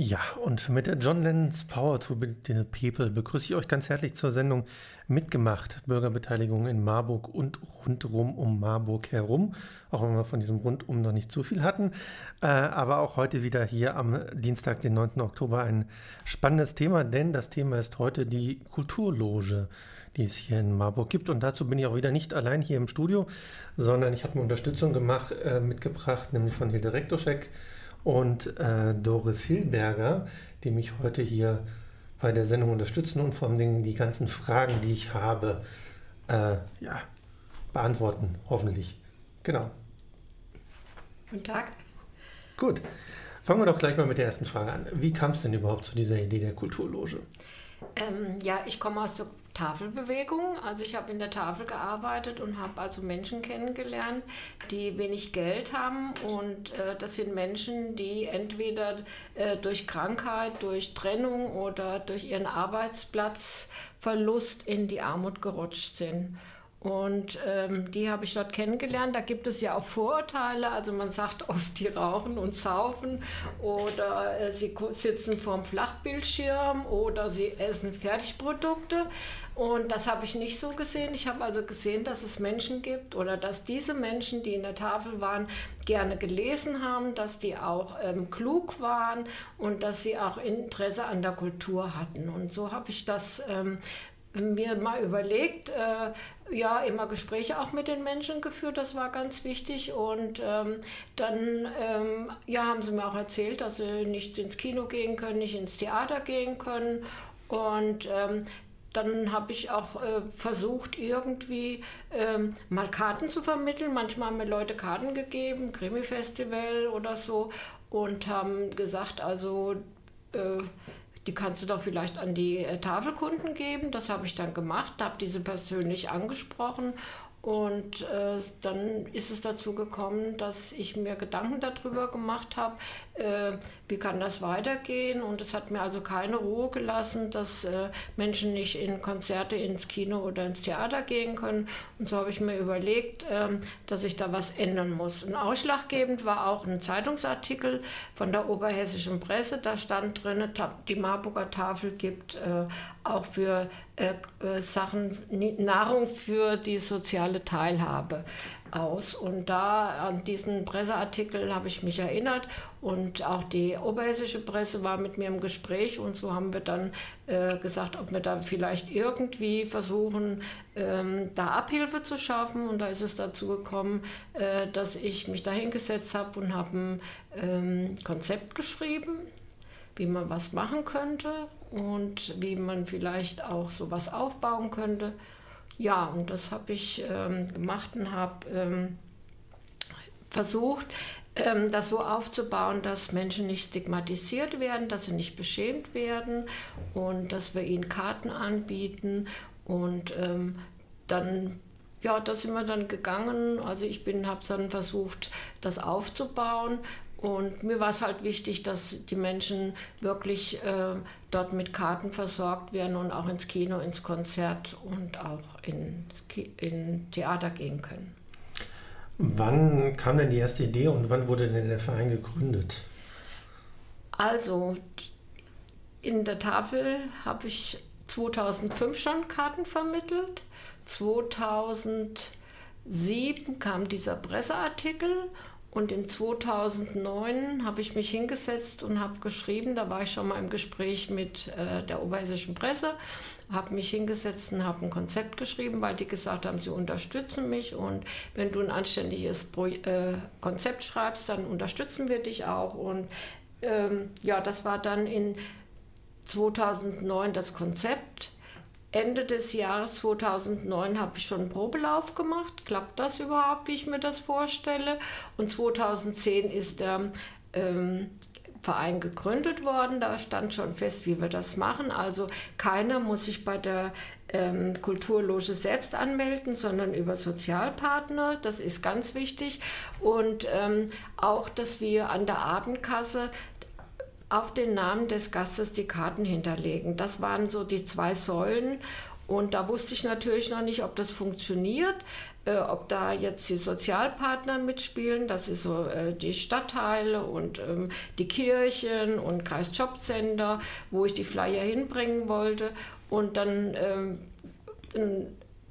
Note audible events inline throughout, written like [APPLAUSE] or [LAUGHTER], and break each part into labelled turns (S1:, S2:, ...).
S1: Ja, und mit der John Lennon's Power to the People begrüße ich euch ganz herzlich zur Sendung Mitgemacht, Bürgerbeteiligung in Marburg und rundrum um Marburg herum, auch wenn wir von diesem Rundum noch nicht zu viel hatten. Äh, aber auch heute wieder hier am Dienstag, den 9. Oktober, ein spannendes Thema, denn das Thema ist heute die Kulturloge, die es hier in Marburg gibt. Und dazu bin ich auch wieder nicht allein hier im Studio, sondern ich habe eine Unterstützung gemacht, äh, mitgebracht, nämlich von Hilde Rektoschek und äh, Doris Hilberger, die mich heute hier bei der Sendung unterstützen und vor allem die ganzen Fragen, die ich habe, äh, ja, beantworten, hoffentlich. Genau.
S2: Guten Tag.
S1: Gut. Fangen wir doch gleich mal mit der ersten Frage an. Wie kam es denn überhaupt zu dieser Idee der Kulturloge?
S2: Ähm, ja, ich komme aus der Tafelbewegung. Also ich habe in der Tafel gearbeitet und habe also Menschen kennengelernt, die wenig Geld haben. Und äh, das sind Menschen, die entweder äh, durch Krankheit, durch Trennung oder durch ihren Arbeitsplatzverlust in die Armut gerutscht sind. Und ähm, die habe ich dort kennengelernt. Da gibt es ja auch Vorurteile. Also man sagt oft, die rauchen und saufen oder äh, sie sitzen vorm Flachbildschirm oder sie essen Fertigprodukte. Und das habe ich nicht so gesehen. Ich habe also gesehen, dass es Menschen gibt oder dass diese Menschen, die in der Tafel waren, gerne gelesen haben, dass die auch ähm, klug waren und dass sie auch Interesse an der Kultur hatten. Und so habe ich das ähm, mir mal überlegt, äh, ja, immer Gespräche auch mit den Menschen geführt, das war ganz wichtig. Und ähm, dann ähm, ja, haben sie mir auch erzählt, dass sie nicht ins Kino gehen können, nicht ins Theater gehen können. Und ähm, dann habe ich auch äh, versucht, irgendwie ähm, mal Karten zu vermitteln. Manchmal haben mir Leute Karten gegeben, Krimi-Festival oder so, und haben gesagt, also äh, die kannst du doch vielleicht an die äh, Tafelkunden geben. Das habe ich dann gemacht, habe diese persönlich angesprochen und äh, dann ist es dazu gekommen, dass ich mir Gedanken darüber gemacht habe, äh, wie kann das weitergehen. Und es hat mir also keine Ruhe gelassen, dass äh, Menschen nicht in Konzerte, ins Kino oder ins Theater gehen können. Und so habe ich mir überlegt, ähm, dass ich da was ändern muss. Und ausschlaggebend war auch ein Zeitungsartikel von der Oberhessischen Presse. Da stand drin, die Marburger Tafel gibt äh, auch für äh, äh, Sachen, Nahrung für die soziale Teilhabe aus. Und da an diesen Presseartikel habe ich mich erinnert und auch die oberhessische Presse war mit mir im Gespräch und so haben wir dann äh, gesagt, ob wir da vielleicht irgendwie versuchen, ähm, da Abhilfe zu schaffen. Und da ist es dazu gekommen, äh, dass ich mich da hingesetzt habe und habe ein ähm, Konzept geschrieben wie man was machen könnte und wie man vielleicht auch sowas aufbauen könnte. Ja, und das habe ich ähm, gemacht und habe ähm, versucht, ähm, das so aufzubauen, dass Menschen nicht stigmatisiert werden, dass sie nicht beschämt werden und dass wir ihnen Karten anbieten und ähm, dann ja, da sind wir dann gegangen. Also ich bin, habe dann versucht, das aufzubauen. Und mir war es halt wichtig, dass die Menschen wirklich äh, dort mit Karten versorgt werden und auch ins Kino, ins Konzert und auch in, in Theater gehen können.
S1: Wann kam denn die erste Idee und wann wurde denn der Verein gegründet?
S2: Also, in der Tafel habe ich 2005 schon Karten vermittelt. 2007 kam dieser Presseartikel und in 2009 habe ich mich hingesetzt und habe geschrieben, da war ich schon mal im Gespräch mit äh, der oberhessischen Presse, habe mich hingesetzt und habe ein Konzept geschrieben, weil die gesagt haben, sie unterstützen mich und wenn du ein anständiges Pro äh, Konzept schreibst, dann unterstützen wir dich auch. Und ähm, ja, das war dann in 2009 das Konzept. Ende des Jahres 2009 habe ich schon einen Probelauf gemacht. Klappt das überhaupt, wie ich mir das vorstelle? Und 2010 ist der ähm, Verein gegründet worden. Da stand schon fest, wie wir das machen. Also keiner muss sich bei der ähm, Kulturloge selbst anmelden, sondern über Sozialpartner. Das ist ganz wichtig. Und ähm, auch, dass wir an der Abendkasse auf den Namen des Gastes die Karten hinterlegen. Das waren so die zwei Säulen. Und da wusste ich natürlich noch nicht, ob das funktioniert, äh, ob da jetzt die Sozialpartner mitspielen, das ist so äh, die Stadtteile und ähm, die Kirchen und Kreisjobcenter, wo ich die Flyer hinbringen wollte. Und dann, ähm, dann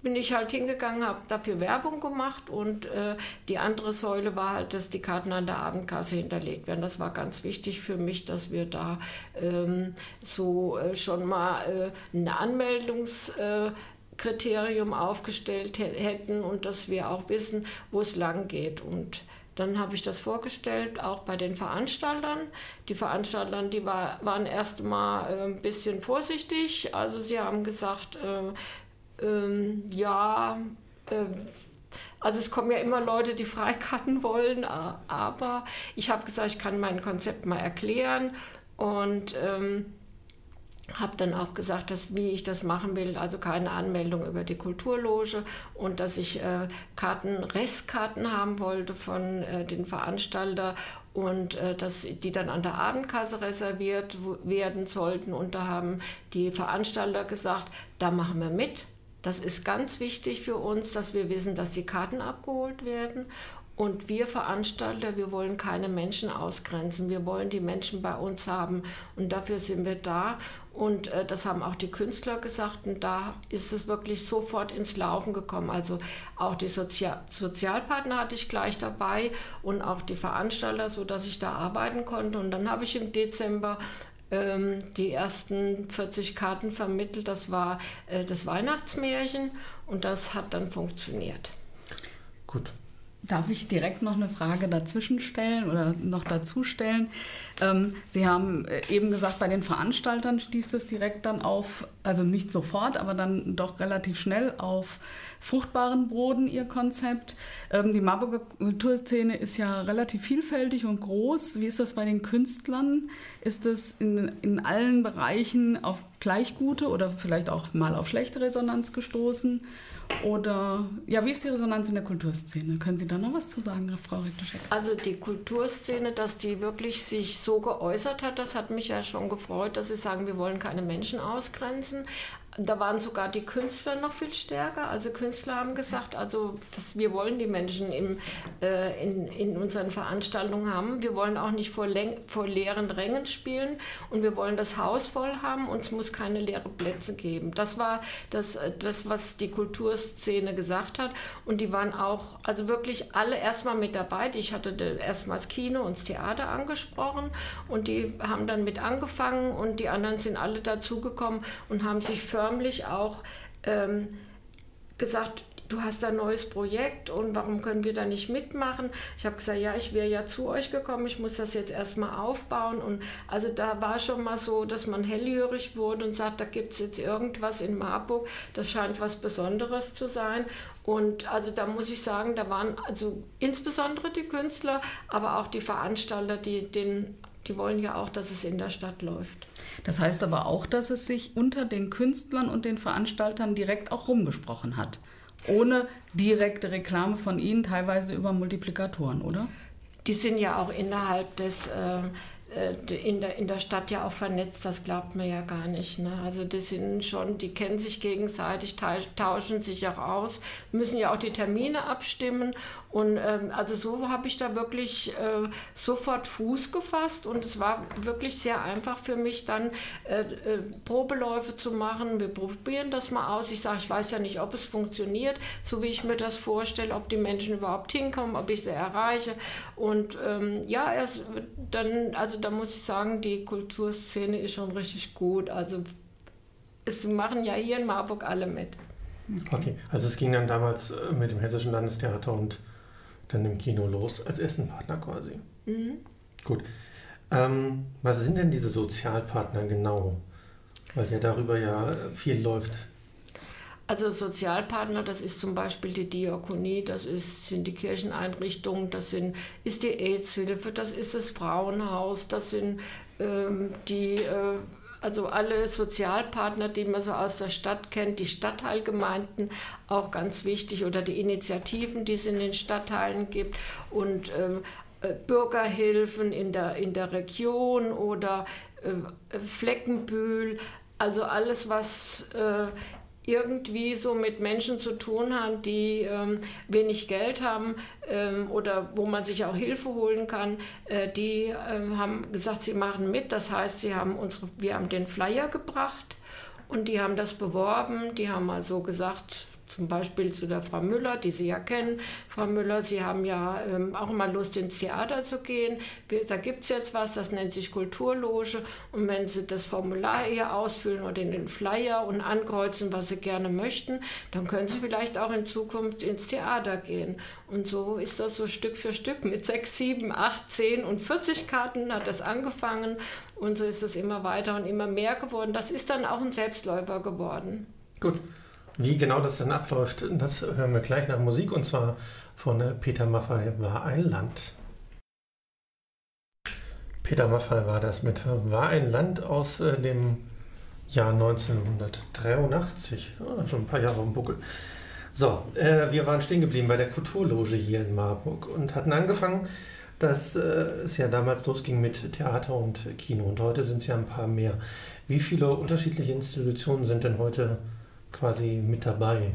S2: bin ich halt hingegangen, habe dafür Werbung gemacht und äh, die andere Säule war halt, dass die Karten an der Abendkasse hinterlegt werden. Das war ganz wichtig für mich, dass wir da ähm, so äh, schon mal äh, eine Anmeldungskriterium aufgestellt hätten und dass wir auch wissen, wo es lang geht. Und dann habe ich das vorgestellt, auch bei den Veranstaltern. Die Veranstalter, die war, waren erst mal äh, ein bisschen vorsichtig. Also sie haben gesagt, äh, ähm, ja, äh, also es kommen ja immer Leute, die [LAUGHS] Freikarten wollen, aber ich habe gesagt, ich kann mein Konzept mal erklären und ähm, habe dann auch gesagt, dass, wie ich das machen will, also keine Anmeldung über die Kulturloge und dass ich äh, Karten, Restkarten haben wollte von äh, den Veranstalter und äh, dass die dann an der Abendkasse reserviert werden sollten. Und da haben die Veranstalter gesagt, da machen wir mit. Das ist ganz wichtig für uns, dass wir wissen, dass die Karten abgeholt werden. Und wir Veranstalter, wir wollen keine Menschen ausgrenzen. Wir wollen die Menschen bei uns haben. Und dafür sind wir da. Und äh, das haben auch die Künstler gesagt. Und da ist es wirklich sofort ins Laufen gekommen. Also auch die Sozial Sozialpartner hatte ich gleich dabei und auch die Veranstalter, sodass ich da arbeiten konnte. Und dann habe ich im Dezember ähm, die ersten 40 Karten vermittelt. Das war äh, das Weihnachtsmärchen und das hat dann funktioniert.
S3: Gut.
S4: Darf ich direkt noch eine Frage dazwischen stellen oder noch dazu stellen? Ähm, Sie haben äh, eben gesagt, bei den Veranstaltern stieß es direkt dann auf, also nicht sofort, aber dann doch relativ schnell auf fruchtbaren Boden, Ihr Konzept. Ähm, die Marburger Kulturszene ist ja relativ vielfältig und groß. Wie ist das bei den Künstlern? Ist es in, in allen Bereichen auf gleich gute oder vielleicht auch mal auf schlechte Resonanz gestoßen? Oder ja, wie ist die Resonanz in der Kulturszene? Können Sie da noch was zu sagen, Frau Rektorschek?
S2: Also die Kulturszene, dass die wirklich sich so geäußert hat, das hat mich ja schon gefreut, dass sie sagen, wir wollen keine Menschen ausgrenzen. Da waren sogar die Künstler noch viel stärker. Also Künstler haben gesagt, also das, wir wollen die Menschen im, äh, in, in unseren Veranstaltungen haben. Wir wollen auch nicht vor, vor leeren Rängen spielen und wir wollen das Haus voll haben und es muss keine leeren Plätze geben. Das war das, das, was die Kulturszene gesagt hat. Und die waren auch, also wirklich alle erstmal mit dabei. Ich hatte erstmal das Kino und Theater angesprochen und die haben dann mit angefangen und die anderen sind alle dazugekommen und haben sich förmlich förmlich auch ähm, gesagt, du hast ein neues Projekt und warum können wir da nicht mitmachen? Ich habe gesagt, ja, ich wäre ja zu euch gekommen, ich muss das jetzt erstmal aufbauen. Und also da war schon mal so, dass man hellhörig wurde und sagt, da gibt es jetzt irgendwas in Marburg, das scheint was Besonderes zu sein. Und also da muss ich sagen, da waren also insbesondere die Künstler, aber auch die Veranstalter, die, den, die wollen ja auch, dass es in der Stadt läuft.
S4: Das heißt aber auch, dass es sich unter den Künstlern und den Veranstaltern direkt auch rumgesprochen hat. Ohne direkte Reklame von Ihnen, teilweise über Multiplikatoren, oder?
S2: Die sind ja auch innerhalb des äh, äh, in der, in der Stadt ja auch vernetzt, das glaubt man ja gar nicht. Ne? Also das sind schon, die kennen sich gegenseitig, tauschen sich auch aus, müssen ja auch die Termine abstimmen. Und ähm, also so habe ich da wirklich äh, sofort Fuß gefasst und es war wirklich sehr einfach für mich dann äh, äh, Probeläufe zu machen. Wir probieren das mal aus. Ich sage, ich weiß ja nicht, ob es funktioniert, so wie ich mir das vorstelle, ob die Menschen überhaupt hinkommen, ob ich sie erreiche. Und ähm, ja, erst dann, also da muss ich sagen, die Kulturszene ist schon richtig gut. Also es machen ja hier in Marburg alle mit.
S1: Okay, okay. also es ging dann damals äh, mit dem Hessischen Landestheater und dann im Kino los, als Essenpartner quasi. Mhm. Gut. Ähm, was sind denn diese Sozialpartner genau? Weil ja darüber ja viel läuft.
S2: Also Sozialpartner, das ist zum Beispiel die Diakonie, das ist, sind die Kircheneinrichtungen, das sind, ist die AIDS-Hilfe, das ist das Frauenhaus, das sind ähm, die, äh, also alle Sozialpartner, die man so aus der Stadt kennt, die Stadtteilgemeinden, auch ganz wichtig, oder die Initiativen, die es in den Stadtteilen gibt. Und ähm, äh, Bürgerhilfen in der, in der Region oder äh, Fleckenbühl, also alles, was äh, irgendwie so mit Menschen zu tun haben, die ähm, wenig Geld haben ähm, oder wo man sich auch Hilfe holen kann, äh, die äh, haben gesagt, sie machen mit. Das heißt, sie haben unsere, wir haben den Flyer gebracht und die haben das beworben. Die haben also gesagt, zum Beispiel zu der Frau Müller, die Sie ja kennen. Frau Müller, Sie haben ja ähm, auch immer Lust, ins Theater zu gehen. Da gibt es jetzt was, das nennt sich Kulturloge. Und wenn Sie das Formular hier ausfüllen oder in den Flyer und ankreuzen, was Sie gerne möchten, dann können Sie vielleicht auch in Zukunft ins Theater gehen. Und so ist das so Stück für Stück. Mit sechs, sieben, acht, zehn und 40 Karten hat das angefangen. Und so ist es immer weiter und immer mehr geworden. Das ist dann auch ein Selbstläufer geworden.
S1: Gut. Wie genau das dann abläuft, das hören wir gleich nach Musik und zwar von Peter Maffay war ein Land. Peter Maffay war das mit War ein Land aus äh, dem Jahr 1983. Ah, schon ein paar Jahre dem Buckel. So, äh, wir waren stehen geblieben bei der Kulturloge hier in Marburg und hatten angefangen, dass äh, es ja damals losging mit Theater und Kino und heute sind es ja ein paar mehr. Wie viele unterschiedliche Institutionen sind denn heute quasi mit dabei?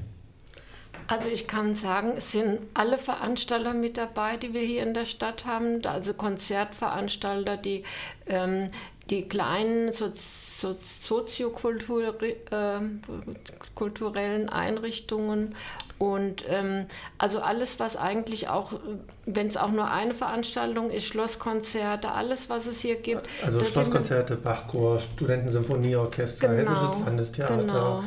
S2: Also ich kann sagen, es sind alle Veranstalter mit dabei, die wir hier in der Stadt haben, also Konzertveranstalter, die ähm, die kleinen so, so, soziokulturellen äh, Einrichtungen und ähm, also alles, was eigentlich auch, wenn es auch nur eine Veranstaltung ist, Schlosskonzerte, alles, was es hier gibt.
S1: Also Schlosskonzerte, Bachchor, Studentensymphonieorchester, genau, Hessisches Landestheater. Genau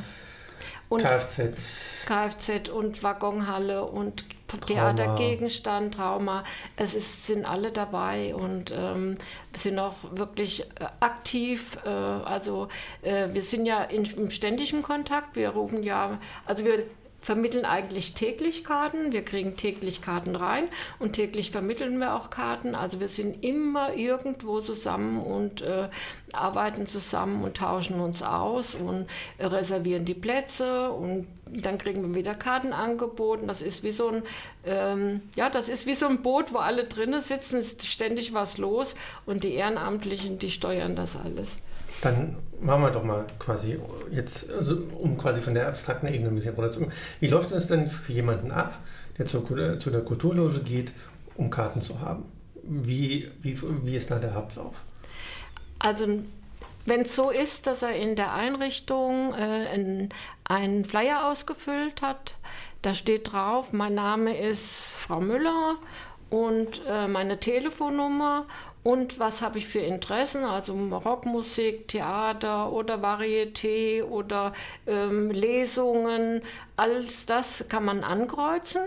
S2: und Kfz. Kfz und Waggonhalle und Theatergegenstand, Trauma. Es ist, sind alle dabei und ähm, wir sind auch wirklich äh, aktiv. Äh, also äh, wir sind ja in, im ständigen Kontakt. Wir rufen ja, also wir vermitteln eigentlich täglich Karten. Wir kriegen täglich Karten rein und täglich vermitteln wir auch Karten. Also wir sind immer irgendwo zusammen und äh, arbeiten zusammen und tauschen uns aus und reservieren die Plätze und dann kriegen wir wieder Karten angeboten. Das ist wie so ein, ähm, ja, das ist wie so ein Boot, wo alle drinnen sitzen, ist ständig was los und die Ehrenamtlichen, die steuern das alles.
S1: Dann machen wir doch mal quasi jetzt, also um quasi von der abstrakten Ebene ein bisschen runterzukommen. Wie läuft es denn für jemanden ab, der zur, zu der Kulturloge geht, um Karten zu haben? Wie, wie, wie ist da der Ablauf?
S2: Also wenn es so ist, dass er in der Einrichtung äh, einen Flyer ausgefüllt hat, da steht drauf, mein Name ist Frau Müller und äh, meine Telefonnummer und was habe ich für Interessen, also Rockmusik, Theater oder Varieté oder ähm, Lesungen, alles das kann man ankreuzen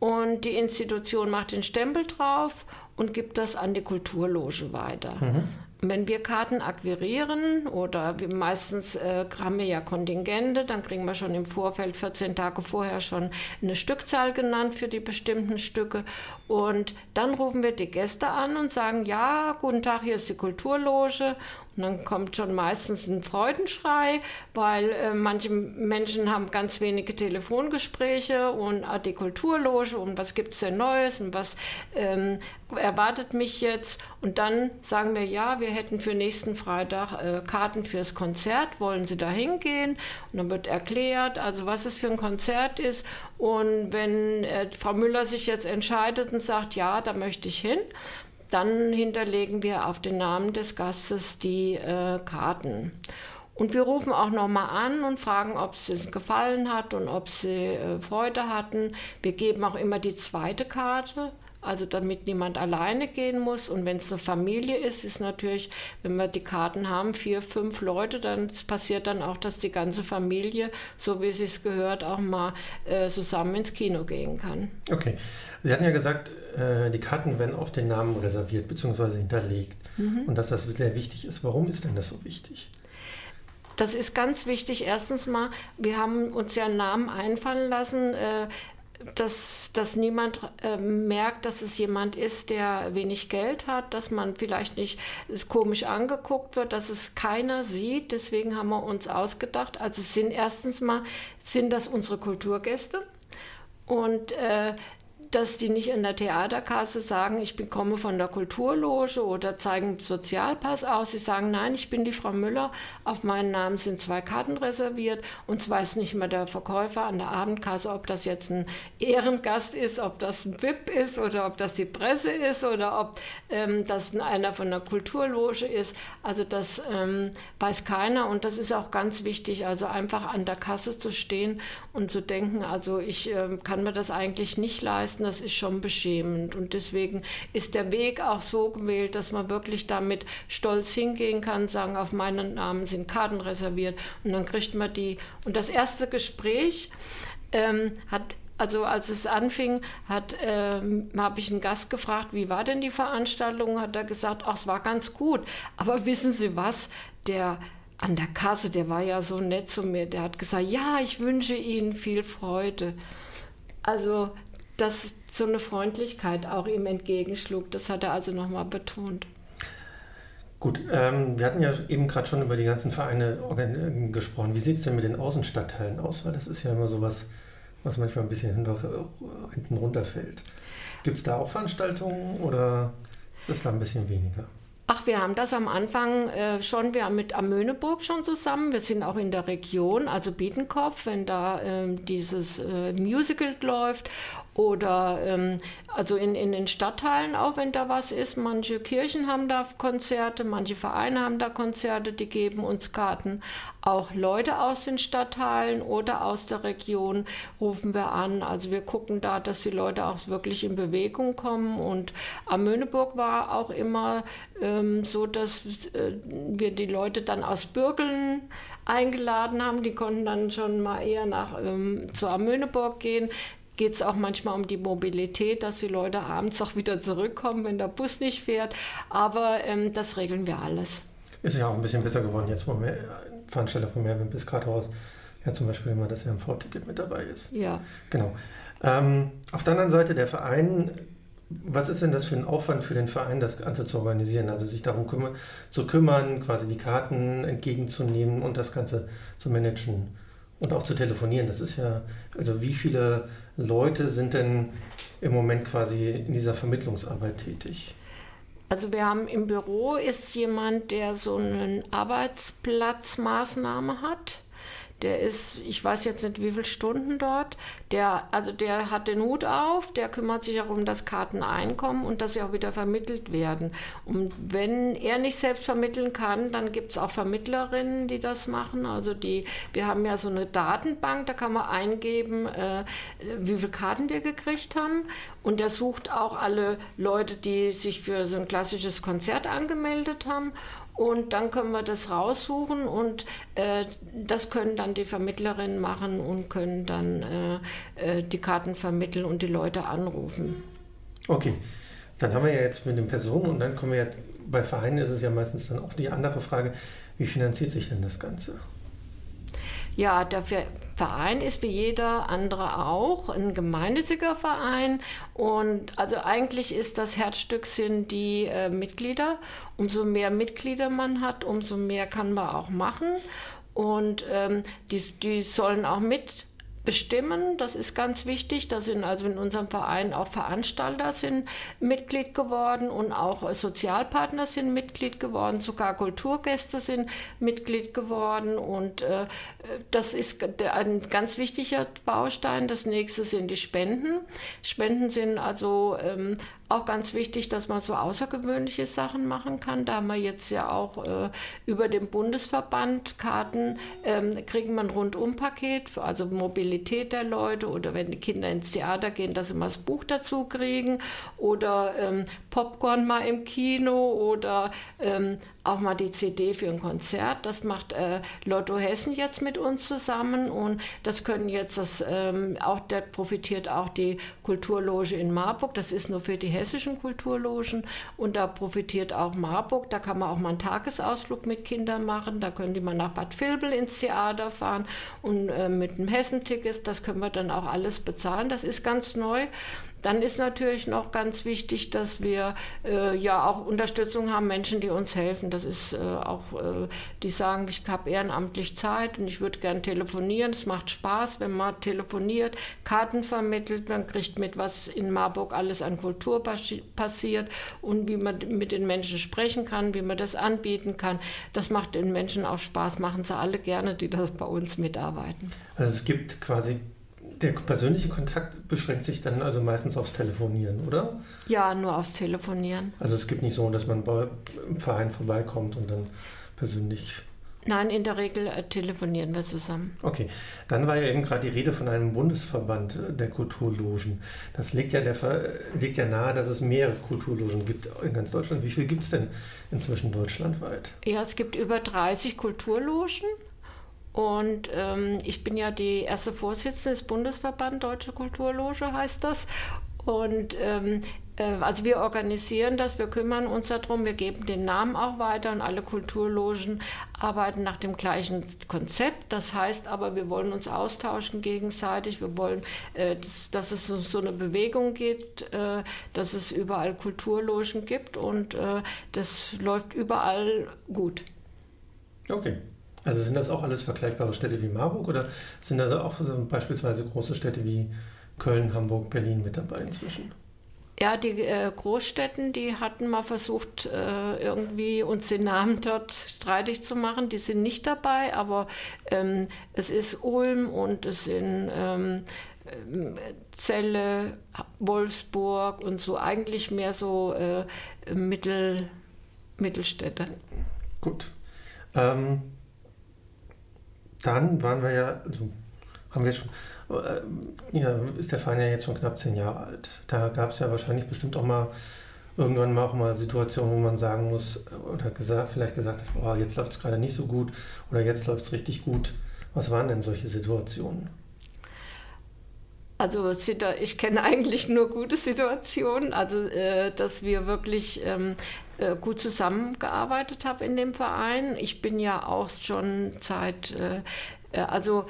S2: und die Institution macht den Stempel drauf und gibt das an die Kulturloge weiter. Mhm. Wenn wir Karten akquirieren oder wir meistens äh, haben wir ja Kontingente, dann kriegen wir schon im Vorfeld 14 Tage vorher schon eine Stückzahl genannt für die bestimmten Stücke. Und dann rufen wir die Gäste an und sagen, ja, guten Tag, hier ist die Kulturloge und dann kommt schon meistens ein Freudenschrei, weil äh, manche Menschen haben ganz wenige Telefongespräche und ah, die Kulturloge und was gibt es denn Neues und was ähm, erwartet mich jetzt. Und dann sagen wir, ja, wir hätten für nächsten Freitag äh, Karten fürs Konzert, wollen Sie da hingehen? Und dann wird erklärt, also was es für ein Konzert ist. Und wenn äh, Frau Müller sich jetzt entscheidet und sagt, ja, da möchte ich hin, dann hinterlegen wir auf den Namen des Gastes die äh, Karten. Und wir rufen auch nochmal an und fragen, ob es ihnen gefallen hat und ob sie äh, Freude hatten. Wir geben auch immer die zweite Karte, also damit niemand alleine gehen muss. Und wenn es eine Familie ist, ist natürlich, wenn wir die Karten haben, vier, fünf Leute, dann passiert dann auch, dass die ganze Familie, so wie es sich gehört, auch mal äh, zusammen ins Kino gehen kann.
S1: Okay. Sie hatten ja gesagt, äh, die Karten werden auf den Namen reserviert bzw. hinterlegt mhm. und dass das sehr wichtig ist. Warum ist denn das so wichtig?
S2: Das ist ganz wichtig. Erstens mal, wir haben uns ja einen Namen einfallen lassen, äh, dass, dass niemand äh, merkt, dass es jemand ist, der wenig Geld hat, dass man vielleicht nicht komisch angeguckt wird, dass es keiner sieht. Deswegen haben wir uns ausgedacht. Also sind erstens mal sind das unsere Kulturgäste und äh, dass die nicht in der Theaterkasse sagen, ich komme von der Kulturloge oder zeigen Sozialpass aus. Sie sagen, nein, ich bin die Frau Müller, auf meinen Namen sind zwei Karten reserviert und zwar weiß nicht mehr der Verkäufer an der Abendkasse, ob das jetzt ein Ehrengast ist, ob das ein VIP ist oder ob das die Presse ist oder ob ähm, das einer von der Kulturloge ist. Also das ähm, weiß keiner und das ist auch ganz wichtig, also einfach an der Kasse zu stehen und zu denken, also ich äh, kann mir das eigentlich nicht leisten, das ist schon beschämend. Und deswegen ist der Weg auch so gewählt, dass man wirklich damit stolz hingehen kann, sagen, auf meinen Namen sind Karten reserviert und dann kriegt man die. Und das erste Gespräch ähm, hat also als es anfing, ähm, habe ich einen Gast gefragt, wie war denn die Veranstaltung? Hat er gesagt, ach, es war ganz gut. Aber wissen Sie was? Der an der Kasse, der war ja so nett zu mir, der hat gesagt, ja, ich wünsche Ihnen viel Freude. Also, dass so eine Freundlichkeit auch ihm entgegenschlug, das hat er also nochmal betont.
S1: Gut, ähm, wir hatten ja eben gerade schon über die ganzen Vereine äh, gesprochen. Wie sieht es denn mit den Außenstadtteilen aus? Weil das ist ja immer so was, was manchmal ein bisschen hinten runterfällt. Gibt es da auch Veranstaltungen oder ist das da ein bisschen weniger?
S2: Ach, wir haben das am Anfang äh, schon, wir haben mit Amöneburg schon zusammen, wir sind auch in der Region, also Bietenkopf, wenn da ähm, dieses äh, Musical läuft oder ähm, also in, in den Stadtteilen auch, wenn da was ist. Manche Kirchen haben da Konzerte, manche Vereine haben da Konzerte, die geben uns Karten. Auch Leute aus den Stadtteilen oder aus der Region rufen wir an. Also wir gucken da, dass die Leute auch wirklich in Bewegung kommen. Und am Möhneburg war auch immer ähm, so, dass äh, wir die Leute dann aus Bürgeln eingeladen haben. Die konnten dann schon mal eher nach ähm, zur Amöneburg gehen geht es auch manchmal um die Mobilität, dass die Leute abends auch wieder zurückkommen, wenn der Bus nicht fährt. Aber ähm, das regeln wir alles.
S1: Ist ja auch ein bisschen besser geworden jetzt, wo mehr, Veranstalter von Merwin bis Rathaus ja zum Beispiel immer das RMV-Ticket mit dabei ist.
S2: Ja.
S1: Genau. Ähm, auf der anderen Seite der Verein, was ist denn das für ein Aufwand für den Verein, das Ganze zu organisieren? Also sich darum kümmern, zu kümmern, quasi die Karten entgegenzunehmen und das Ganze zu managen und auch zu telefonieren. Das ist ja, also wie viele Leute sind denn im Moment quasi in dieser Vermittlungsarbeit tätig?
S2: Also wir haben im Büro ist jemand, der so eine Arbeitsplatzmaßnahme hat. Der ist, ich weiß jetzt nicht, wie viele Stunden dort. Der, also der hat den Hut auf, der kümmert sich auch um das Karteneinkommen und dass sie auch wieder vermittelt werden. Und wenn er nicht selbst vermitteln kann, dann gibt es auch Vermittlerinnen, die das machen. Also die, wir haben ja so eine Datenbank, da kann man eingeben, äh, wie viele Karten wir gekriegt haben. Und er sucht auch alle Leute, die sich für so ein klassisches Konzert angemeldet haben und dann können wir das raussuchen und äh, das können dann die Vermittlerinnen machen und können dann äh, äh, die Karten vermitteln und die Leute anrufen.
S1: Okay, dann haben wir ja jetzt mit den Personen und dann kommen wir ja, bei Vereinen ist es ja meistens dann auch die andere Frage, wie finanziert sich denn das Ganze?
S2: Ja, der Verein ist wie jeder andere auch ein gemeinnütziger Verein und also eigentlich ist das Herzstück sind die äh, Mitglieder. Umso mehr Mitglieder man hat, umso mehr kann man auch machen und ähm, die, die sollen auch mit bestimmen. Das ist ganz wichtig. Da sind also in unserem Verein auch Veranstalter sind Mitglied geworden und auch Sozialpartner sind Mitglied geworden. Sogar Kulturgäste sind Mitglied geworden. Und äh, das ist ein ganz wichtiger Baustein. Das nächste sind die Spenden. Spenden sind also ähm, auch ganz wichtig, dass man so außergewöhnliche Sachen machen kann. Da haben wir jetzt ja auch äh, über den Bundesverband Karten, ähm, kriegen wir ein Rundumpaket, also Mobilität der Leute oder wenn die Kinder ins Theater gehen, dass sie mal das Buch dazu kriegen oder ähm, Popcorn mal im Kino oder ähm, auch mal die CD für ein Konzert. Das macht äh, Lotto Hessen jetzt mit uns zusammen und das können jetzt das ähm, auch, der profitiert auch die Kulturloge in Marburg. Das ist nur für die hessischen Kulturlogen und da profitiert auch Marburg. Da kann man auch mal einen Tagesausflug mit Kindern machen. Da können die mal nach Bad Vilbel ins Theater fahren und äh, mit dem Hessenticket, das können wir dann auch alles bezahlen. Das ist ganz neu Dann ist natürlich noch ganz wichtig, dass wir äh, ja auch Unterstützung haben, Menschen, die uns helfen. Das ist äh, auch, äh, die sagen, ich habe ehrenamtlich Zeit und ich würde gern telefonieren. Es macht Spaß, wenn man telefoniert, Karten vermittelt, man kriegt mit, was in Marburg alles an Kultur passiert und wie man mit den Menschen sprechen kann, wie man das anbieten kann. Das macht den Menschen auch Spaß, machen sie alle gerne, die das bei uns mitarbeiten.
S1: Also es gibt quasi der persönliche Kontakt beschränkt sich dann also meistens aufs Telefonieren, oder?
S2: Ja, nur aufs Telefonieren.
S1: Also es gibt nicht so, dass man im Verein vorbeikommt und dann persönlich.
S2: Nein, in der Regel äh, telefonieren wir zusammen.
S1: Okay, dann war ja eben gerade die Rede von einem Bundesverband äh, der Kulturlogen. Das legt ja, der, legt ja nahe, dass es mehrere Kulturlogen gibt in ganz Deutschland. Wie viel gibt es denn inzwischen deutschlandweit?
S2: Ja, es gibt über 30 Kulturlogen. Und ähm, ich bin ja die erste Vorsitzende des Bundesverband Deutsche Kulturloge, heißt das. Und ähm, äh, also wir organisieren das, wir kümmern uns darum, wir geben den Namen auch weiter und alle Kulturlogen arbeiten nach dem gleichen Konzept. Das heißt aber, wir wollen uns austauschen gegenseitig, wir wollen, äh, dass, dass, es so eine Bewegung gibt, äh, dass es überall Kulturlogen gibt und äh, das läuft überall gut.
S1: Okay. Also sind das auch alles vergleichbare Städte wie Marburg oder sind da auch so beispielsweise große Städte wie Köln, Hamburg, Berlin mit dabei inzwischen?
S2: Ja, die äh, Großstädten, die hatten mal versucht, äh, irgendwie uns den Namen dort streitig zu machen. Die sind nicht dabei, aber ähm, es ist Ulm und es sind ähm, Celle, Wolfsburg und so eigentlich mehr so äh, Mittel, Mittelstädte.
S1: Gut. Ähm, dann waren wir ja, also haben wir schon, äh, ja, ist der Verein ja jetzt schon knapp zehn Jahre alt. Da gab es ja wahrscheinlich bestimmt auch mal irgendwann mal auch mal Situationen, wo man sagen muss, oder gesagt, vielleicht gesagt hat, oh, jetzt läuft es gerade nicht so gut oder jetzt läuft es richtig gut. Was waren denn solche Situationen?
S2: Also ich kenne eigentlich nur gute Situationen, also äh, dass wir wirklich ähm, äh, gut zusammengearbeitet haben in dem Verein. Ich bin ja auch schon seit, äh, also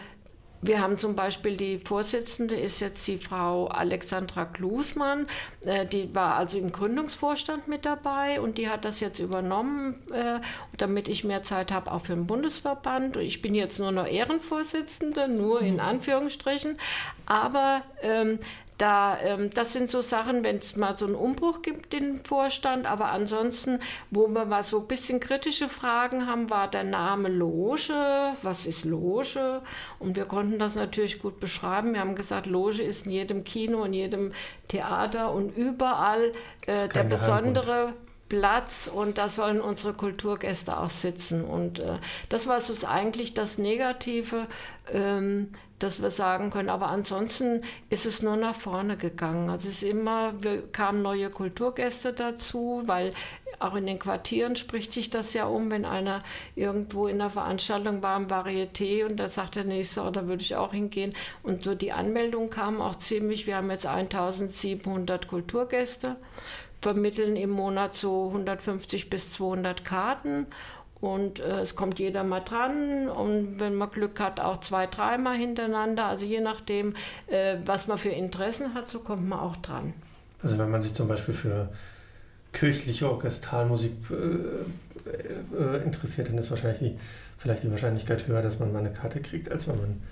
S2: wir haben zum Beispiel die Vorsitzende ist jetzt die Frau Alexandra Klusmann, äh, die war also im Gründungsvorstand mit dabei und die hat das jetzt übernommen, äh, damit ich mehr Zeit habe auch für den Bundesverband. Und ich bin jetzt nur noch Ehrenvorsitzende, nur in mhm. Anführungsstrichen, aber ähm, da, ähm, das sind so Sachen, wenn es mal so einen Umbruch gibt im Vorstand, aber ansonsten, wo wir mal so ein bisschen kritische Fragen haben, war der Name Loge. Was ist Loge? Und wir konnten das natürlich gut beschreiben. Wir haben gesagt, Loge ist in jedem Kino, in jedem Theater und überall äh, der besondere Platz und da sollen unsere Kulturgäste auch sitzen. Und äh, das war so eigentlich das Negative. Ähm, dass wir sagen können. Aber ansonsten ist es nur nach vorne gegangen. Also es ist immer, wir kamen neue Kulturgäste dazu, weil auch in den Quartieren spricht sich das ja um, wenn einer irgendwo in der Veranstaltung war im Varieté und da sagt der nächste, oh, da würde ich auch hingehen. Und so die Anmeldung kam auch ziemlich, wir haben jetzt 1700 Kulturgäste, vermitteln im Monat so 150 bis 200 Karten und äh, es kommt jeder mal dran und wenn man Glück hat, auch zwei, dreimal hintereinander. Also je nachdem, äh, was man für Interessen hat, so kommt man auch dran.
S1: Also wenn man sich zum Beispiel für kirchliche Orchestralmusik äh, äh interessiert, dann ist wahrscheinlich die, vielleicht die Wahrscheinlichkeit höher, dass man mal eine Karte kriegt, als wenn man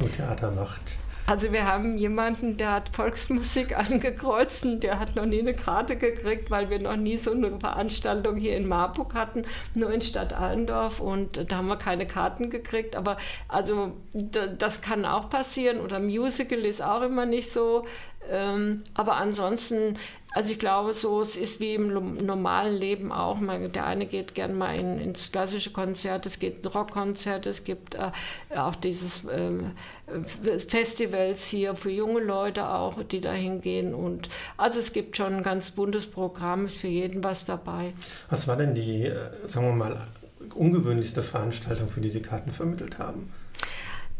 S1: nur Theater macht.
S2: Also wir haben jemanden, der hat Volksmusik [LAUGHS] angekreuzt und der hat noch nie eine Karte gekriegt, weil wir noch nie so eine Veranstaltung hier in Marburg hatten, nur in Stadt Allendorf und da haben wir keine Karten gekriegt. Aber also das kann auch passieren oder Musical ist auch immer nicht so. Ähm, aber ansonsten also ich glaube, so es ist wie im normalen Leben auch. der eine geht gern mal in, ins klassische Konzert, es gibt ein Rockkonzert, es gibt äh, auch dieses ähm, äh, Festivals hier für junge Leute auch, die da hingehen. Und also es gibt schon ein ganz buntes Programm, ist für jeden was dabei.
S1: Was war denn die, äh, sagen wir mal, ungewöhnlichste Veranstaltung, für die Sie Karten vermittelt haben?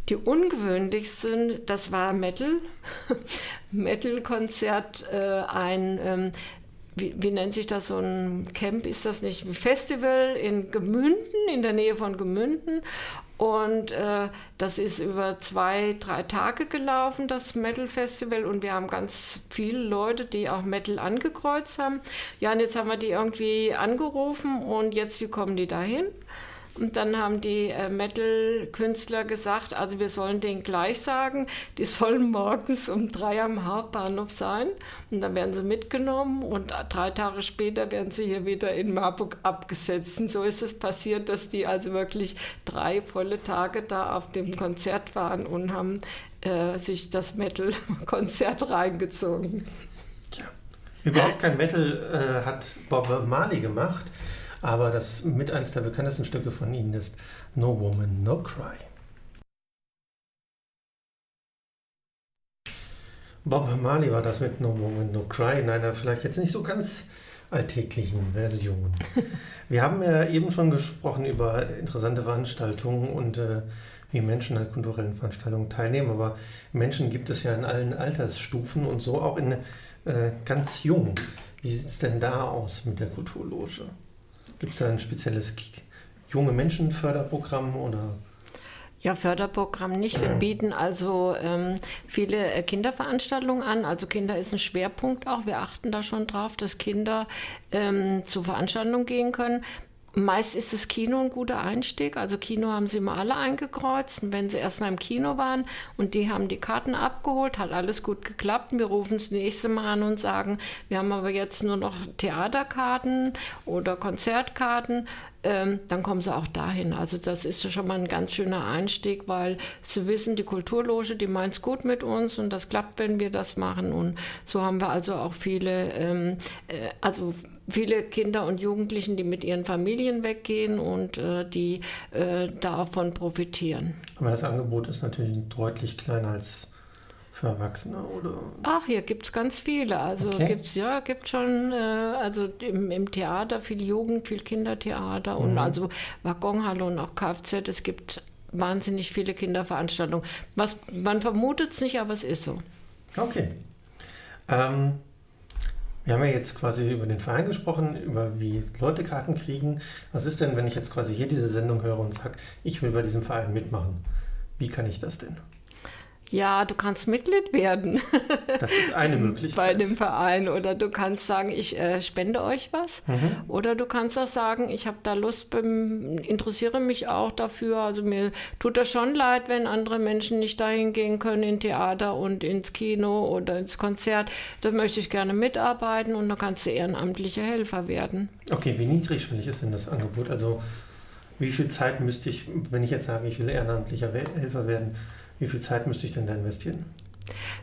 S2: Die ungewöhnlichsten, das war Metal. [LAUGHS] Metal-Konzert, äh, ein ähm, wie, wie, nennt sich das, so ein Camp ist das nicht, ein Festival in Gemünden, in der Nähe von Gemünden. Und äh, das ist über zwei, drei Tage gelaufen, das Metal Festival. Und wir haben ganz viele Leute, die auch Metal angekreuzt haben. Ja, und jetzt haben wir die irgendwie angerufen und jetzt, wie kommen die dahin? Und dann haben die äh, Metal-Künstler gesagt, also wir sollen denen gleich sagen, die sollen [LAUGHS] morgens um drei am Hauptbahnhof sein. Und dann werden sie mitgenommen und drei Tage später werden sie hier wieder in Marburg abgesetzt. Und so ist es passiert, dass die also wirklich drei volle Tage da auf dem Konzert waren und haben äh, sich das Metal-Konzert [LAUGHS] reingezogen.
S1: Überhaupt kein Metal äh, hat Bob Marley gemacht. Aber das mit eines der bekanntesten Stücke von ihnen ist No Woman, No Cry. Bob Marley war das mit No Woman, No Cry in einer vielleicht jetzt nicht so ganz alltäglichen Version. [LAUGHS] Wir haben ja eben schon gesprochen über interessante Veranstaltungen und äh, wie Menschen an kulturellen Veranstaltungen teilnehmen, aber Menschen gibt es ja in allen Altersstufen und so auch in äh, ganz jung. Wie sieht es denn da aus mit der Kulturloge? Gibt es da ein spezielles junge Menschenförderprogramm oder?
S2: Ja, Förderprogramm nicht. Wir bieten also ähm, viele äh, Kinderveranstaltungen an. Also Kinder ist ein Schwerpunkt auch. Wir achten da schon drauf, dass Kinder ähm, zu Veranstaltungen gehen können. Meist ist das Kino ein guter Einstieg. Also Kino haben sie mal alle eingekreuzt. Und wenn sie erstmal im Kino waren und die haben die Karten abgeholt, hat alles gut geklappt. Wir rufen das nächste Mal an und sagen, wir haben aber jetzt nur noch Theaterkarten oder Konzertkarten ähm, dann kommen sie auch dahin. Also das ist schon mal ein ganz schöner Einstieg, weil sie wissen, die Kulturloge, die meint es gut mit uns und das klappt, wenn wir das machen. Und so haben wir also auch viele, ähm, äh, also viele Kinder und Jugendlichen, die mit ihren Familien weggehen und äh, die äh, davon profitieren.
S1: Aber das Angebot ist natürlich deutlich kleiner als für Erwachsene oder?
S2: Ach, hier gibt es ganz viele. Also okay. gibt es ja, gibt schon, äh, also im, im, Theater viel Jugend, viel Kindertheater mhm. und also Waggonhalle und auch Kfz. Es gibt wahnsinnig viele Kinderveranstaltungen. Was, man vermutet es nicht, aber es ist so.
S1: Okay. Ähm, wir haben ja jetzt quasi über den Verein gesprochen, über wie Leute Karten kriegen. Was ist denn, wenn ich jetzt quasi hier diese Sendung höre und sage, ich will bei diesem Verein mitmachen? Wie kann ich das denn?
S2: Ja, du kannst Mitglied werden. [LAUGHS]
S1: Das ist eine Möglichkeit.
S2: Bei dem Verein. Oder du kannst sagen, ich äh, spende euch was. Mhm. Oder du kannst auch sagen, ich habe da Lust, beim, interessiere mich auch dafür. Also mir tut das schon leid, wenn andere Menschen nicht dahin gehen können in Theater und ins Kino oder ins Konzert. Da möchte ich gerne mitarbeiten und da kannst du ehrenamtlicher Helfer werden.
S1: Okay, wie niedrigschwellig ist denn das Angebot? Also wie viel Zeit müsste ich, wenn ich jetzt sage, ich will ehrenamtlicher Helfer werden, wie viel Zeit müsste ich denn da investieren?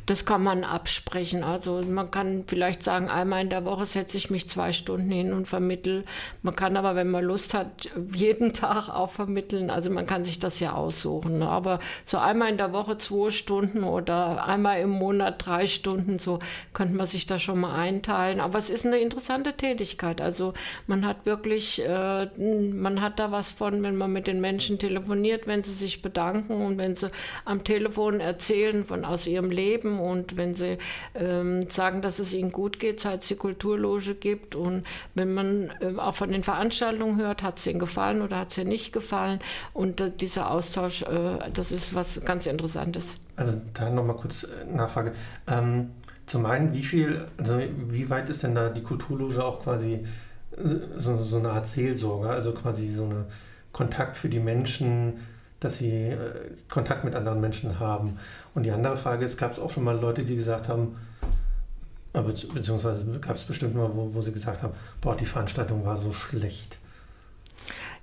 S2: Das kann man absprechen. Also man kann vielleicht sagen, einmal in der Woche setze ich mich zwei Stunden hin und vermittel. Man kann aber, wenn man Lust hat, jeden [LAUGHS] Tag auch vermitteln. Also man kann sich das ja aussuchen. Ne? Aber so einmal in der Woche zwei Stunden oder einmal im Monat drei Stunden, so könnte man sich da schon mal einteilen. Aber es ist eine interessante Tätigkeit. Also man hat wirklich, äh, man hat da was von, wenn man mit den Menschen telefoniert, wenn sie sich bedanken und wenn sie am Telefon erzählen von aus ihrem Leben und wenn sie ähm, sagen, dass es ihnen gut geht, seit es die Kulturloge gibt und wenn man äh, auch von den Veranstaltungen hört, hat es ihnen gefallen oder hat es ihnen nicht gefallen und äh, dieser Austausch, äh, das ist was ganz Interessantes.
S1: Also da nochmal kurz äh, Nachfrage. Ähm, zum einen, wie viel, also wie weit ist denn da die Kulturloge auch quasi äh, so, so eine Art Seelsorge, also quasi so eine Kontakt für die Menschen, dass sie äh, Kontakt mit anderen Menschen haben. Und die andere Frage ist, gab es auch schon mal Leute, die gesagt haben, äh, beziehungsweise gab es bestimmt mal, wo, wo sie gesagt haben, boah, die Veranstaltung war so schlecht.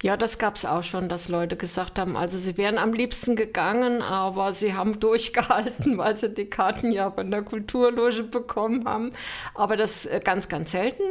S2: Ja, das gab es auch schon, dass Leute gesagt haben, also sie wären am liebsten gegangen, aber sie haben [LAUGHS] durchgehalten, weil sie die Karten ja von der Kulturloge bekommen haben. Aber das äh, ganz, ganz selten.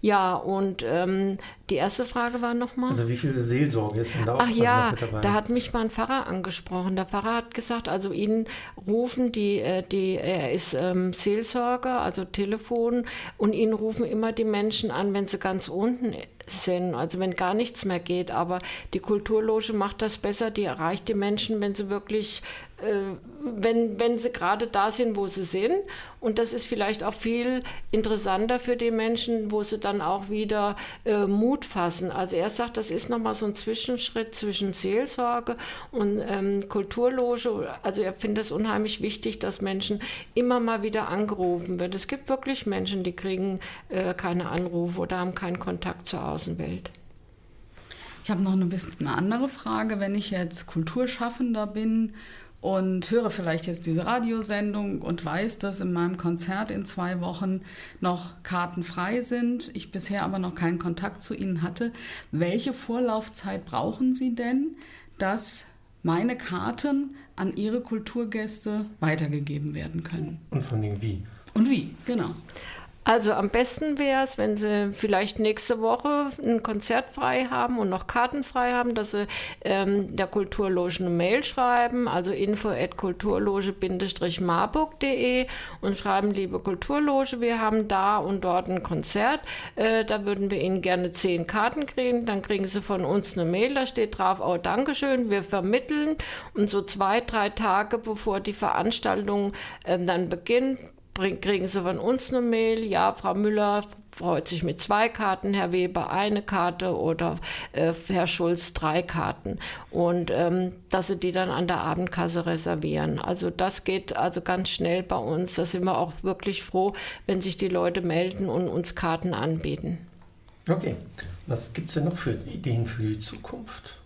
S2: Ja, und ähm, die erste Frage war nochmal.
S1: Also wie viel Seelsorge ist denn da auch
S2: Ach ja, da hat mich mal ein Pfarrer angesprochen. Der Pfarrer hat gesagt, also ihn rufen die, äh, die er ist ähm, Seelsorger, also Telefon, und ihn rufen immer die Menschen an, wenn sie ganz unten sind, also wenn gar nichts mehr geht. Aber die Kulturloge macht das besser, die erreicht die Menschen, wenn sie wirklich wenn, wenn sie gerade da sind, wo sie sind. Und das ist vielleicht auch viel interessanter für die Menschen, wo sie dann auch wieder äh, Mut fassen. Also er sagt, das ist nochmal so ein Zwischenschritt zwischen Seelsorge und ähm, Kulturloge. Also er findet es unheimlich wichtig, dass Menschen immer mal wieder angerufen werden. Es gibt wirklich Menschen, die kriegen äh, keine Anrufe oder haben keinen Kontakt zur Außenwelt.
S4: Ich habe noch eine bisschen eine andere Frage. Wenn ich jetzt Kulturschaffender bin und höre vielleicht jetzt diese Radiosendung und weiß, dass in meinem Konzert in zwei Wochen noch Karten frei sind, ich bisher aber noch keinen Kontakt zu Ihnen hatte, welche Vorlaufzeit brauchen Sie denn, dass meine Karten an Ihre Kulturgäste weitergegeben werden können?
S1: Und von allem wie?
S4: Und wie, genau.
S2: Also am besten wäre es, wenn Sie vielleicht nächste Woche ein Konzert frei haben und noch Karten frei haben, dass Sie ähm, der Kulturloge eine Mail schreiben, also info at kulturloge-marburg.de und schreiben, liebe Kulturloge, wir haben da und dort ein Konzert, äh, da würden wir Ihnen gerne zehn Karten kriegen, dann kriegen Sie von uns eine Mail, da steht drauf, oh Dankeschön, wir vermitteln. Und so zwei, drei Tage bevor die Veranstaltung äh, dann beginnt, kriegen Sie von uns eine Mail, ja, Frau Müller freut sich mit zwei Karten, Herr Weber eine Karte oder äh, Herr Schulz drei Karten und ähm, dass Sie die dann an der Abendkasse reservieren. Also das geht also ganz schnell bei uns. Da sind wir auch wirklich froh, wenn sich die Leute melden und uns Karten anbieten.
S1: Okay, was gibt es denn noch für Ideen für die Zukunft?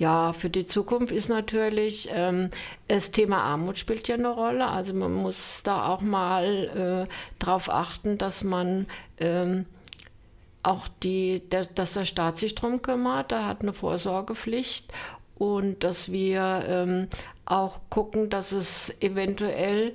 S2: Ja, für die Zukunft ist natürlich ähm, das Thema Armut spielt ja eine Rolle. Also man muss da auch mal äh, darauf achten, dass man ähm, auch die, der, dass der Staat sich darum kümmert. Der hat eine Vorsorgepflicht und dass wir ähm, auch gucken, dass es eventuell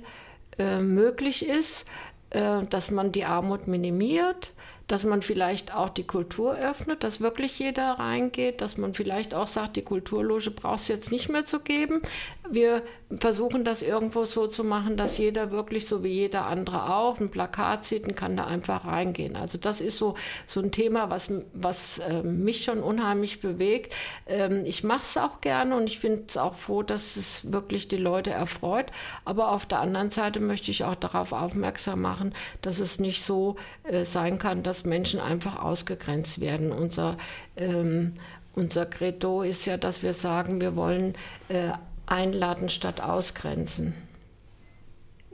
S2: äh, möglich ist, äh, dass man die Armut minimiert dass man vielleicht auch die Kultur öffnet, dass wirklich jeder reingeht, dass man vielleicht auch sagt, die Kulturloge brauchst du jetzt nicht mehr zu geben. Wir versuchen das irgendwo so zu machen, dass jeder wirklich so wie jeder andere auch ein Plakat sieht und kann da einfach reingehen. Also das ist so, so ein Thema, was, was äh, mich schon unheimlich bewegt. Ähm, ich mache es auch gerne und ich finde es auch froh, dass es wirklich die Leute erfreut. Aber auf der anderen Seite möchte ich auch darauf aufmerksam machen, dass es nicht so äh, sein kann, dass dass Menschen einfach ausgegrenzt werden. Unser, ähm, unser Credo ist ja, dass wir sagen, wir wollen äh, einladen statt ausgrenzen.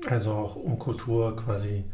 S1: Also auch um Kultur quasi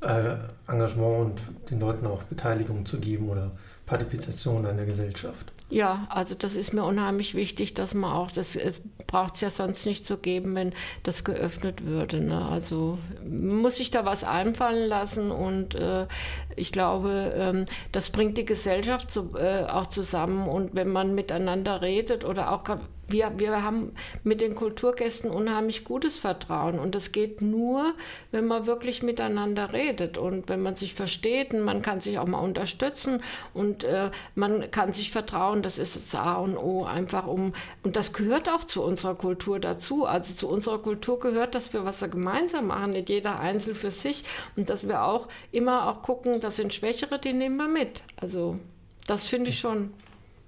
S1: äh, Engagement und den Leuten auch Beteiligung zu geben oder Partizipation an der Gesellschaft.
S2: Ja, also das ist mir unheimlich wichtig, dass man auch, das äh, braucht es ja sonst nicht zu geben, wenn das geöffnet würde. Ne? Also muss sich da was einfallen lassen und äh, ich glaube, ähm, das bringt die Gesellschaft zu, äh, auch zusammen und wenn man miteinander redet oder auch wir, wir haben mit den Kulturgästen unheimlich gutes Vertrauen. Und das geht nur, wenn man wirklich miteinander redet und wenn man sich versteht und man kann sich auch mal unterstützen und äh, man kann sich vertrauen. Das ist das A und O einfach um. Und das gehört auch zu unserer Kultur dazu. Also zu unserer Kultur gehört, dass wir was gemeinsam machen, nicht jeder einzeln für sich und dass wir auch immer auch gucken, das sind Schwächere, die nehmen wir mit. Also das finde ich schon.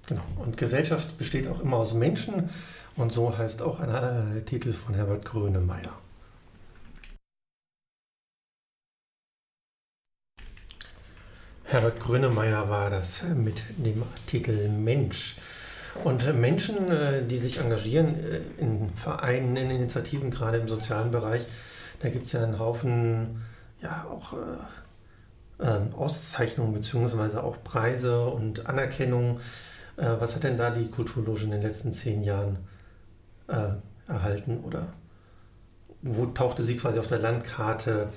S1: Genau. Und Gesellschaft besteht auch immer aus Menschen und so heißt auch ein äh, Titel von Herbert Grönemeyer. Herbert Grönemeyer war das mit dem Titel Mensch. Und Menschen, äh, die sich engagieren äh, in Vereinen, in Initiativen, gerade im sozialen Bereich, da gibt es ja einen Haufen, ja, auch äh, ähm, Auszeichnungen bzw. auch Preise und Anerkennungen äh, was hat denn da die Kulturloge in den letzten zehn Jahren äh, erhalten oder wo tauchte sie quasi auf der Landkarte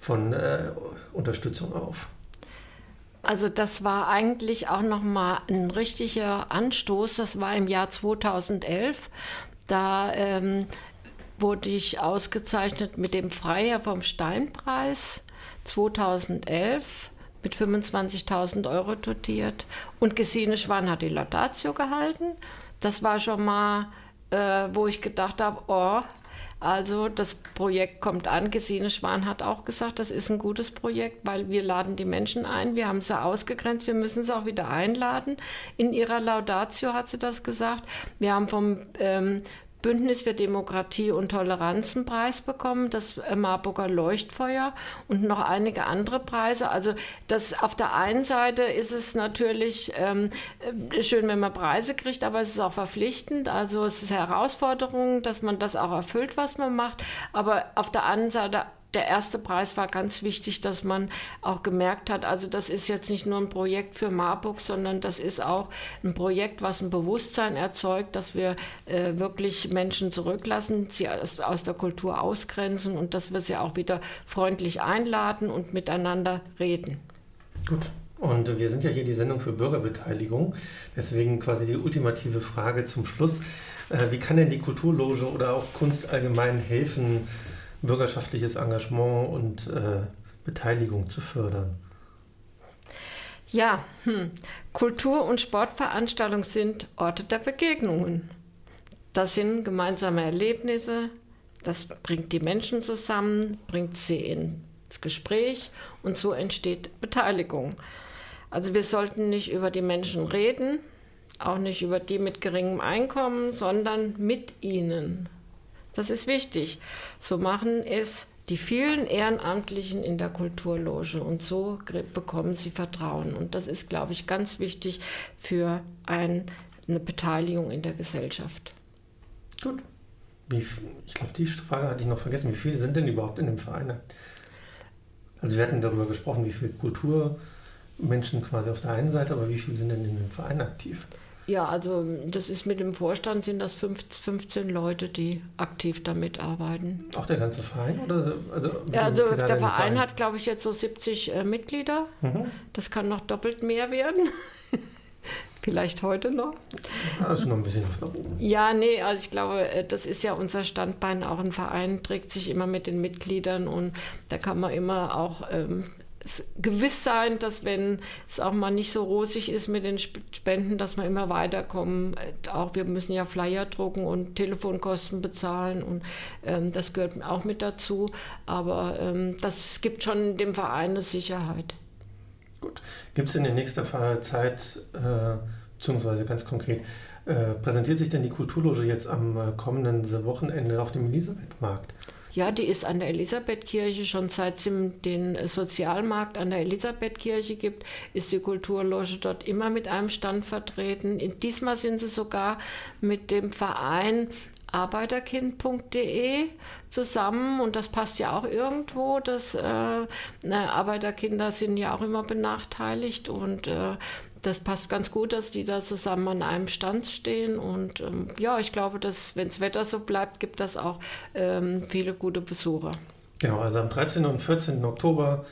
S1: von äh, Unterstützung auf?
S2: Also das war eigentlich auch nochmal ein richtiger Anstoß. Das war im Jahr 2011. Da ähm, wurde ich ausgezeichnet mit dem Freier vom Steinpreis 2011 mit 25.000 Euro dotiert. Und Gesine Schwan hat die Laudatio gehalten. Das war schon mal, äh, wo ich gedacht habe, oh, also das Projekt kommt an. Gesine Schwan hat auch gesagt, das ist ein gutes Projekt, weil wir laden die Menschen ein. Wir haben sie ausgegrenzt, wir müssen sie auch wieder einladen. In ihrer Laudatio hat sie das gesagt. Wir haben vom ähm, Bündnis für Demokratie und Toleranz einen Preis bekommen, das Marburger Leuchtfeuer und noch einige andere Preise. Also das auf der einen Seite ist es natürlich ähm, schön, wenn man Preise kriegt, aber es ist auch verpflichtend. Also es ist Herausforderung, dass man das auch erfüllt, was man macht. Aber auf der anderen Seite der erste Preis war ganz wichtig, dass man auch gemerkt hat, also das ist jetzt nicht nur ein Projekt für Marburg, sondern das ist auch ein Projekt, was ein Bewusstsein erzeugt, dass wir äh, wirklich Menschen zurücklassen, sie aus, aus der Kultur ausgrenzen und dass wir sie auch wieder freundlich einladen und miteinander reden.
S1: Gut. Und wir sind ja hier die Sendung für Bürgerbeteiligung. Deswegen quasi die ultimative Frage zum Schluss. Äh, wie kann denn die Kulturloge oder auch Kunst allgemein helfen, bürgerschaftliches Engagement und äh, Beteiligung zu fördern?
S2: Ja, hm. Kultur- und Sportveranstaltungen sind Orte der Begegnungen. Das sind gemeinsame Erlebnisse, das bringt die Menschen zusammen, bringt sie ins Gespräch und so entsteht Beteiligung. Also wir sollten nicht über die Menschen reden, auch nicht über die mit geringem Einkommen, sondern mit ihnen das ist wichtig. So machen es die vielen Ehrenamtlichen in der Kulturloge und so bekommen sie Vertrauen. Und das ist, glaube ich, ganz wichtig für ein, eine Beteiligung in der Gesellschaft.
S1: Gut. Wie, ich glaube, die Frage hatte ich noch vergessen. Wie viele sind denn überhaupt in dem Verein? Also wir hatten darüber gesprochen, wie viele Kulturmenschen quasi auf der einen Seite, aber wie viele sind denn in dem Verein aktiv?
S2: Ja, also das ist mit dem Vorstand sind das 15 Leute, die aktiv damit arbeiten.
S1: Auch der ganze Verein? Oder,
S2: also ja, also der Verein, Verein, hat, glaube ich, jetzt so 70 äh, Mitglieder. Mhm. Das kann noch doppelt mehr werden. [LAUGHS] Vielleicht heute noch.
S1: Also noch ein bisschen Luft nach oben.
S2: Ja, nee, also ich glaube, äh, das ist ja unser Standbein. Auch ein Verein trägt sich immer mit den Mitgliedern und da kann man immer auch ähm, gewiss sein, dass wenn es auch mal nicht so rosig ist mit den Spenden, dass wir immer weiterkommen. Auch wir müssen ja Flyer drucken und Telefonkosten bezahlen und ähm, das gehört auch mit dazu. Aber ähm, das gibt schon dem Verein eine Sicherheit.
S1: Gut. Gibt es in der nächsten Zeit, äh, beziehungsweise ganz konkret, äh, präsentiert sich denn die Kulturloge jetzt am äh, kommenden Wochenende auf dem Elisabethmarkt?
S2: Ja, die ist an der Elisabethkirche. Schon seit es den Sozialmarkt an der Elisabethkirche gibt, ist die Kulturloge dort immer mit einem Stand vertreten. Diesmal sind sie sogar mit dem Verein arbeiterkind.de zusammen und das passt ja auch irgendwo. dass äh, Arbeiterkinder sind ja auch immer benachteiligt und äh, das passt ganz gut, dass die da zusammen an einem Stand stehen. Und ähm, ja, ich glaube, dass, wenn das Wetter so bleibt, gibt das auch ähm, viele gute Besucher.
S1: Genau, also am 13. und 14. Oktober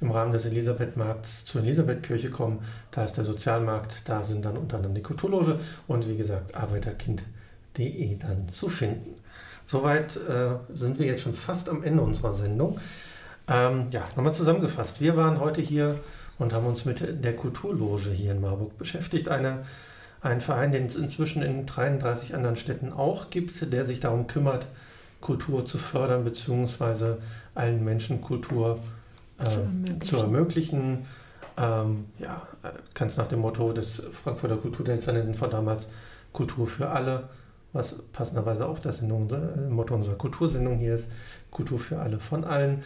S1: im Rahmen des Elisabethmarkts zur Elisabethkirche kommen. Da ist der Sozialmarkt, da sind dann unter anderem die Kulturloge und wie gesagt arbeiterkind.de dann zu finden. Soweit äh, sind wir jetzt schon fast am Ende unserer Sendung. Ähm, ja, nochmal zusammengefasst. Wir waren heute hier und haben uns mit der Kulturloge hier in Marburg beschäftigt. Eine, ein Verein, den es inzwischen in 33 anderen Städten auch gibt, der sich darum kümmert, Kultur zu fördern bzw. allen Menschen Kultur äh, zu ermöglichen. Zu ermöglichen. Ähm, ja, ganz nach dem Motto des Frankfurter Kulturdezernenten von damals, Kultur für alle, was passenderweise auch das äh, Motto unserer Kultursendung hier ist, Kultur für alle von allen.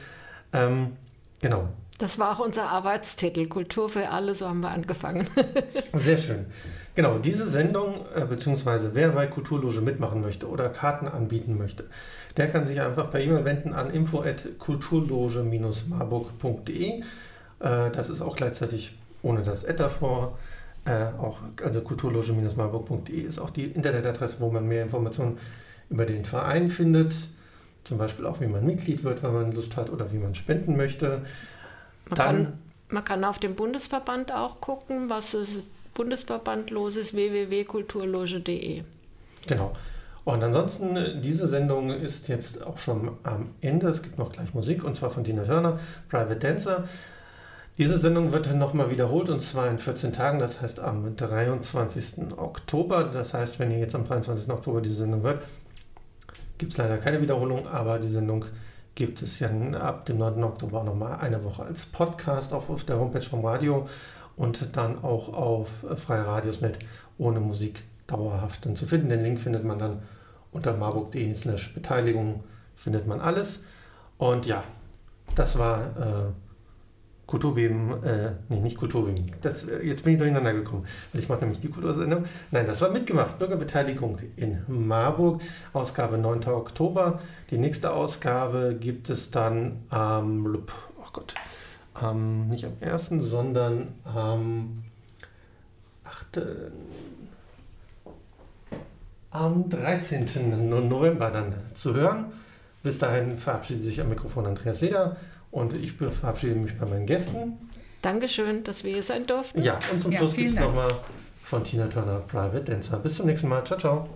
S1: Ähm, genau,
S2: das war auch unser Arbeitstitel, Kultur für alle, so haben wir angefangen. [LAUGHS]
S1: Sehr schön. Genau, diese Sendung, äh, beziehungsweise wer bei Kulturloge mitmachen möchte oder Karten anbieten möchte, der kann sich einfach per E-Mail wenden an info.kulturloge-marburg.de. Äh, das ist auch gleichzeitig ohne das Ad davor. Äh, auch, also kulturloge-marburg.de ist auch die Internetadresse, wo man mehr Informationen über den Verein findet. Zum Beispiel auch, wie man Mitglied wird, wenn man Lust hat oder wie man spenden möchte.
S2: Man, kann, man kann auf dem Bundesverband auch gucken, was ist Bundesverband los ist, www.kulturloge.de.
S1: Genau. Und ansonsten, diese Sendung ist jetzt auch schon am Ende. Es gibt noch gleich Musik und zwar von Tina Turner, Private Dancer. Diese Sendung wird dann nochmal wiederholt und zwar in 14 Tagen, das heißt am 23. Oktober. Das heißt, wenn ihr jetzt am 23. Oktober diese Sendung hört, gibt es leider keine Wiederholung, aber die Sendung gibt es ja ab dem 9. Oktober nochmal eine Woche als Podcast auch auf der Homepage vom Radio und dann auch auf Freie Radiosnet ohne Musik dauerhaft zu finden. Den Link findet man dann Unter marburg.de slash Beteiligung findet man alles. Und ja, das war äh, Kulturbeben, äh, nee, nicht Kulturbeben. Das, äh, jetzt bin ich durcheinander gekommen, weil ich mache nämlich die Kultursendung. Nein, das war mitgemacht. Bürgerbeteiligung in Marburg, Ausgabe 9. Oktober. Die nächste Ausgabe gibt es dann am, ähm, oh Gott, ähm, nicht am 1., sondern am 8., am 13. November dann zu hören. Bis dahin verabschiedet sich am Mikrofon Andreas Leder. Und ich verabschiede mich bei meinen Gästen.
S2: Dankeschön, dass wir hier sein durften.
S1: Ja, und zum Schluss gibt es nochmal von Tina Turner Private Dancer. Bis zum nächsten Mal. Ciao, ciao.